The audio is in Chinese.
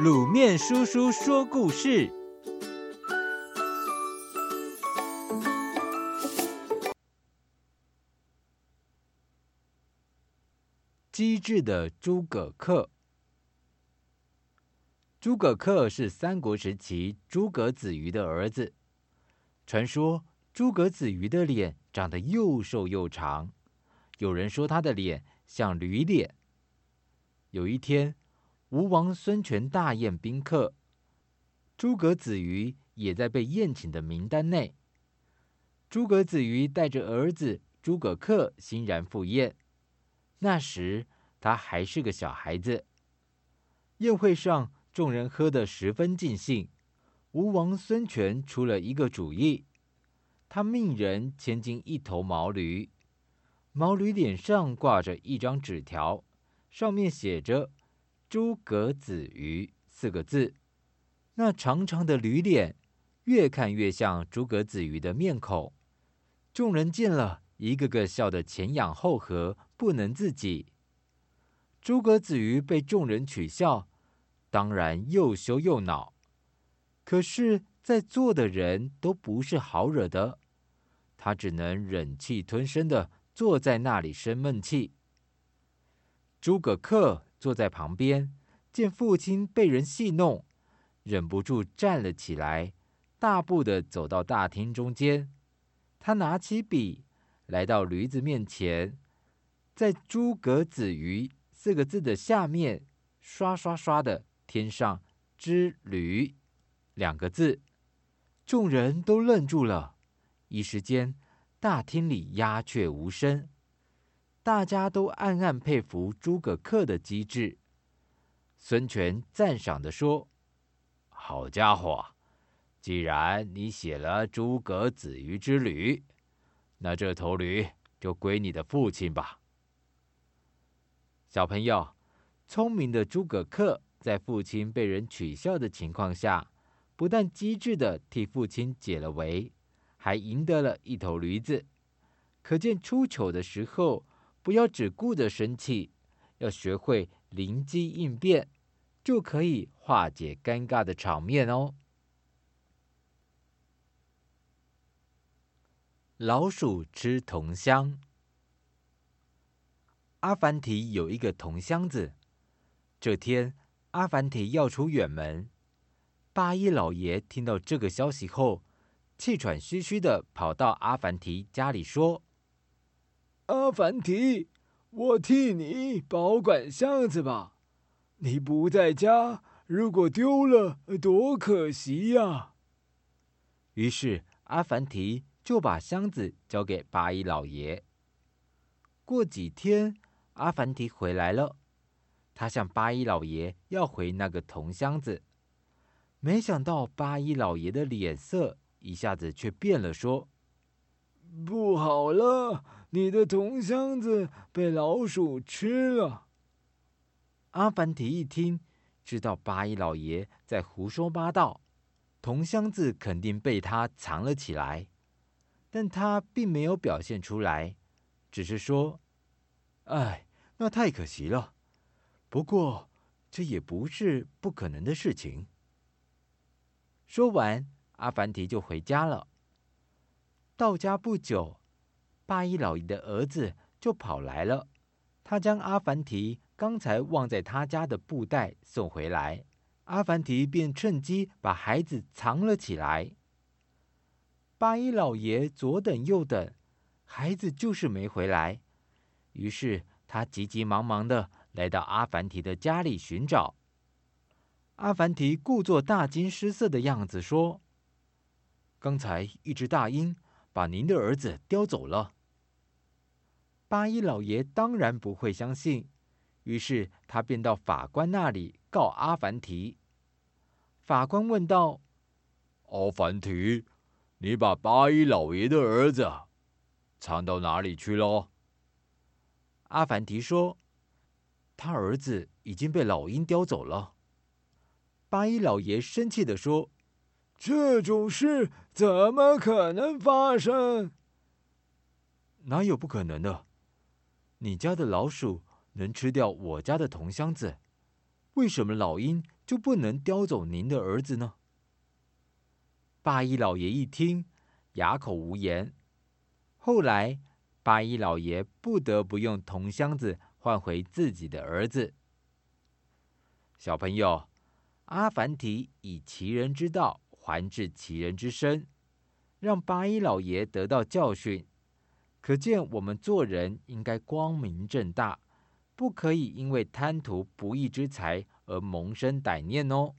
卤面叔叔说故事：机智的诸葛恪。诸葛恪是三国时期诸葛子瑜的儿子。传说诸葛子瑜的脸长得又瘦又长，有人说他的脸像驴脸。有一天，吴王孙权大宴宾客，诸葛子瑜也在被宴请的名单内。诸葛子瑜带着儿子诸葛恪欣然赴宴。那时他还是个小孩子。宴会上，众人喝得十分尽兴。吴王孙权出了一个主意，他命人牵进一头毛驴，毛驴脸上挂着一张纸条，上面写着。诸葛子瑜四个字，那长长的驴脸越看越像诸葛子瑜的面孔。众人见了一个个笑得前仰后合，不能自己。诸葛子瑜被众人取笑，当然又羞又恼。可是，在座的人都不是好惹的，他只能忍气吞声的坐在那里生闷气。诸葛恪。坐在旁边，见父亲被人戏弄，忍不住站了起来，大步的走到大厅中间。他拿起笔，来到驴子面前，在“诸葛子瑜”四个字的下面，刷刷刷的添上“之驴”两个字。众人都愣住了，一时间，大厅里鸦雀无声。大家都暗暗佩服诸葛恪的机智。孙权赞赏地说：“好家伙，既然你写了‘诸葛子瑜之驴’，那这头驴就归你的父亲吧。”小朋友，聪明的诸葛恪在父亲被人取笑的情况下，不但机智的替父亲解了围，还赢得了一头驴子。可见出糗的时候，不要只顾着生气，要学会灵机应变，就可以化解尴尬的场面哦。老鼠吃铜箱。阿凡提有一个铜箱子。这天，阿凡提要出远门。八一老爷听到这个消息后，气喘吁吁的跑到阿凡提家里说。阿凡提，我替你保管箱子吧。你不在家，如果丢了，多可惜呀！于是阿凡提就把箱子交给八一老爷。过几天，阿凡提回来了，他向八一老爷要回那个铜箱子，没想到八一老爷的脸色一下子却变了，说：“不好了！”你的铜箱子被老鼠吃了。阿凡提一听，知道八一老爷在胡说八道，铜箱子肯定被他藏了起来，但他并没有表现出来，只是说：“哎，那太可惜了。不过这也不是不可能的事情。”说完，阿凡提就回家了。到家不久。八一老爷的儿子就跑来了，他将阿凡提刚才忘在他家的布袋送回来，阿凡提便趁机把孩子藏了起来。八一老爷左等右等，孩子就是没回来，于是他急急忙忙的来到阿凡提的家里寻找。阿凡提故作大惊失色的样子说：“刚才一只大鹰。”把您的儿子叼走了。八一老爷当然不会相信，于是他便到法官那里告阿凡提。法官问道：“阿凡提，你把八一老爷的儿子藏到哪里去了？”阿凡提说：“他儿子已经被老鹰叼走了。”八一老爷生气地说。这种事怎么可能发生？哪有不可能的？你家的老鼠能吃掉我家的铜箱子，为什么老鹰就不能叼走您的儿子呢？”八一老爷一听，哑口无言。后来，八一老爷不得不用铜箱子换回自己的儿子。小朋友，阿凡提以其人之道还治其人之身，让八一老爷得到教训。可见我们做人应该光明正大，不可以因为贪图不义之财而萌生歹念哦。